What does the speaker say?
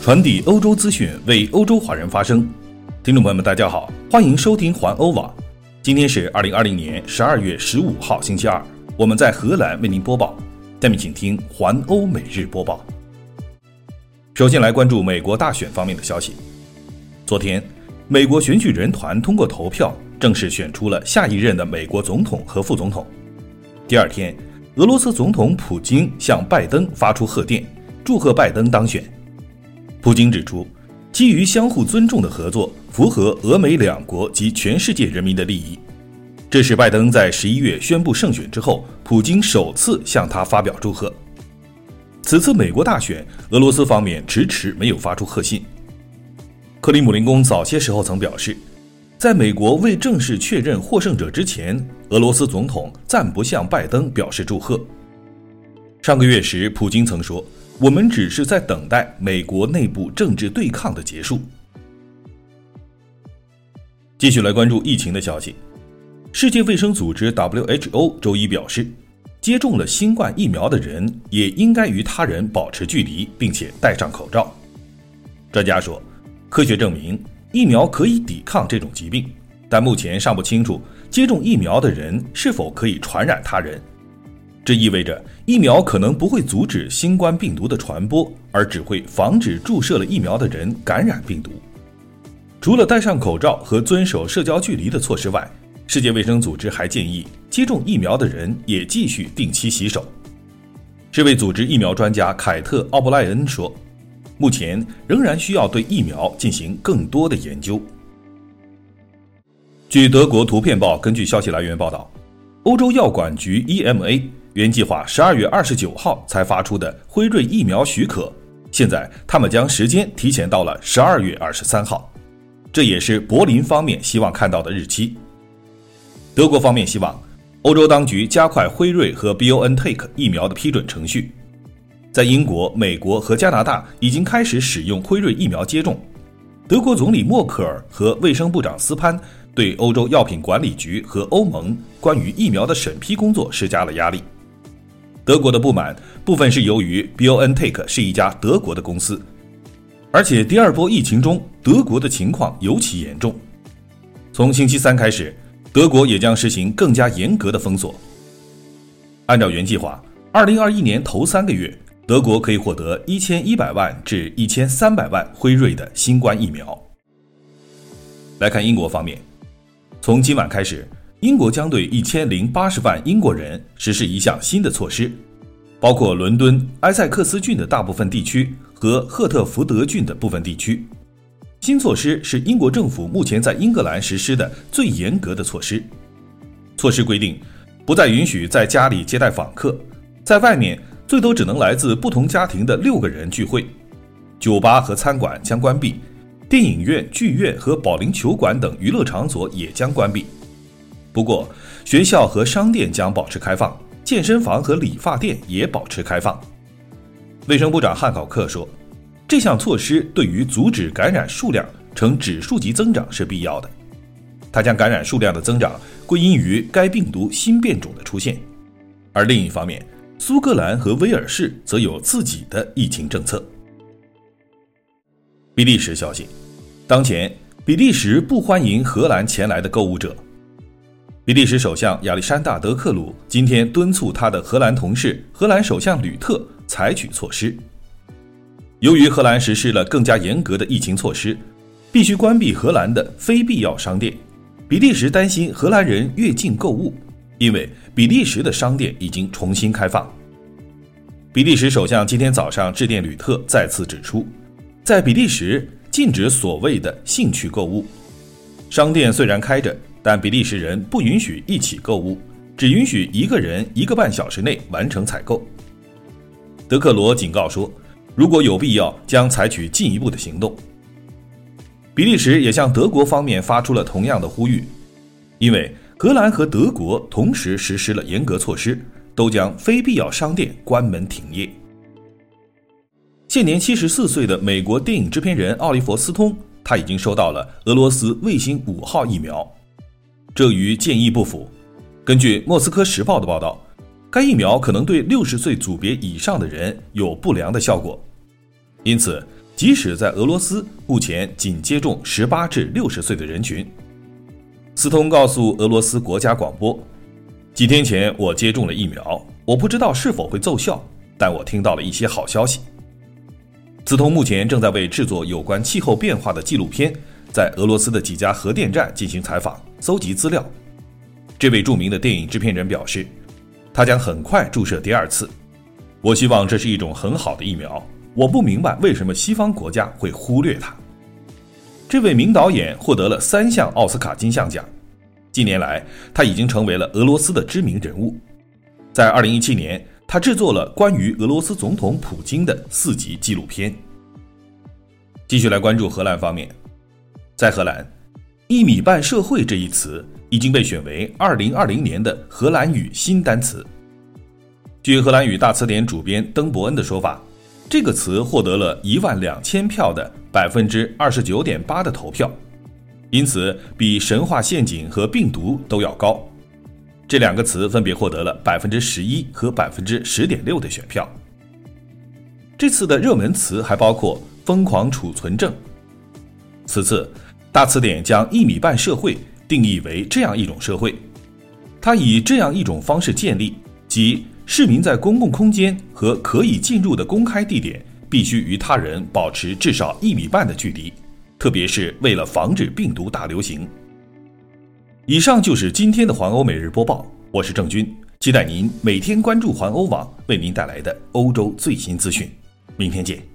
传递欧洲资讯，为欧洲华人发声。听众朋友们，大家好，欢迎收听环欧网。今天是二零二零年十二月十五号，星期二，我们在荷兰为您播报。下面请听环欧每日播报。首先来关注美国大选方面的消息。昨天，美国选举人团通过投票，正式选出了下一任的美国总统和副总统。第二天，俄罗斯总统普京向拜登发出贺电，祝贺拜登当选。普京指出，基于相互尊重的合作符合俄美两国及全世界人民的利益。这是拜登在十一月宣布胜选之后，普京首次向他发表祝贺。此次美国大选，俄罗斯方面迟迟没有发出贺信。克里姆林宫早些时候曾表示，在美国未正式确认获胜者之前，俄罗斯总统暂不向拜登表示祝贺。上个月时，普京曾说。我们只是在等待美国内部政治对抗的结束。继续来关注疫情的消息。世界卫生组织 （WHO） 周一表示，接种了新冠疫苗的人也应该与他人保持距离，并且戴上口罩。专家说，科学证明疫苗可以抵抗这种疾病，但目前尚不清楚接种疫苗的人是否可以传染他人。这意味着疫苗可能不会阻止新冠病毒的传播，而只会防止注射了疫苗的人感染病毒。除了戴上口罩和遵守社交距离的措施外，世界卫生组织还建议接种疫苗的人也继续定期洗手。世卫组织疫苗专家凯特·奥布莱恩说：“目前仍然需要对疫苗进行更多的研究。”据德国图片报根据消息来源报道，欧洲药管局 EMA。原计划十二月二十九号才发出的辉瑞疫苗许可，现在他们将时间提前到了十二月二十三号，这也是柏林方面希望看到的日期。德国方面希望欧洲当局加快辉瑞和 BioNTech 疫苗的批准程序。在英国、美国和加拿大已经开始使用辉瑞疫苗接种。德国总理默克尔和卫生部长斯潘对欧洲药品管理局和欧盟关于疫苗的审批工作施加了压力。德国的不满部分是由于 BioNTech 是一家德国的公司，而且第二波疫情中德国的情况尤其严重。从星期三开始，德国也将实行更加严格的封锁。按照原计划，2021年头三个月，德国可以获得1100万至1300万辉瑞的新冠疫苗。来看英国方面，从今晚开始。英国将对一千零八十万英国人实施一项新的措施，包括伦敦、埃塞克斯郡的大部分地区和赫特福德郡的部分地区。新措施是英国政府目前在英格兰实施的最严格的措施。措施规定，不再允许在家里接待访客，在外面最多只能来自不同家庭的六个人聚会，酒吧和餐馆将关闭，电影院、剧院和保龄球馆等娱乐场所也将关闭。不过，学校和商店将保持开放，健身房和理发店也保持开放。卫生部长汉考克说：“这项措施对于阻止感染数量呈指数级增长是必要的。”他将感染数量的增长归因于该病毒新变种的出现。而另一方面，苏格兰和威尔士则有自己的疫情政策。比利时消息：当前，比利时不欢迎荷兰前来的购物者。比利时首相亚历山大·德克鲁今天敦促他的荷兰同事荷兰首相吕特采取措施。由于荷兰实施了更加严格的疫情措施，必须关闭荷兰的非必要商店。比利时担心荷兰人越境购物，因为比利时的商店已经重新开放。比利时首相今天早上致电吕特，再次指出，在比利时禁止所谓的兴趣购物。商店虽然开着。但比利时人不允许一起购物，只允许一个人一个半小时内完成采购。德克罗警告说，如果有必要，将采取进一步的行动。比利时也向德国方面发出了同样的呼吁，因为荷兰和德国同时实施了严格措施，都将非必要商店关门停业。现年七十四岁的美国电影制片人奥利弗·斯通，他已经收到了俄罗斯卫星五号疫苗。这与建议不符。根据《莫斯科时报》的报道，该疫苗可能对六十岁组别以上的人有不良的效果，因此即使在俄罗斯，目前仅接种十八至六十岁的人群。斯通告诉俄罗斯国家广播，几天前我接种了疫苗，我不知道是否会奏效，但我听到了一些好消息。斯通目前正在为制作有关气候变化的纪录片，在俄罗斯的几家核电站进行采访，搜集资料。这位著名的电影制片人表示，他将很快注射第二次。我希望这是一种很好的疫苗。我不明白为什么西方国家会忽略它。这位名导演获得了三项奥斯卡金像奖，近年来他已经成为了俄罗斯的知名人物。在2017年，他制作了关于俄罗斯总统普京的四集纪录片。继续来关注荷兰方面，在荷兰，“一米半社会”这一词已经被选为2020年的荷兰语新单词。据荷兰语大词典主编登伯恩的说法。这个词获得了一万两千票的百分之二十九点八的投票，因此比神话陷阱和病毒都要高。这两个词分别获得了百分之十一和百分之十点六的选票。这次的热门词还包括“疯狂储存症”。此次大词典将一米半社会定义为这样一种社会，它以这样一种方式建立，即。市民在公共空间和可以进入的公开地点必须与他人保持至少一米半的距离，特别是为了防止病毒大流行。以上就是今天的环欧每日播报，我是郑军，期待您每天关注环欧网为您带来的欧洲最新资讯。明天见。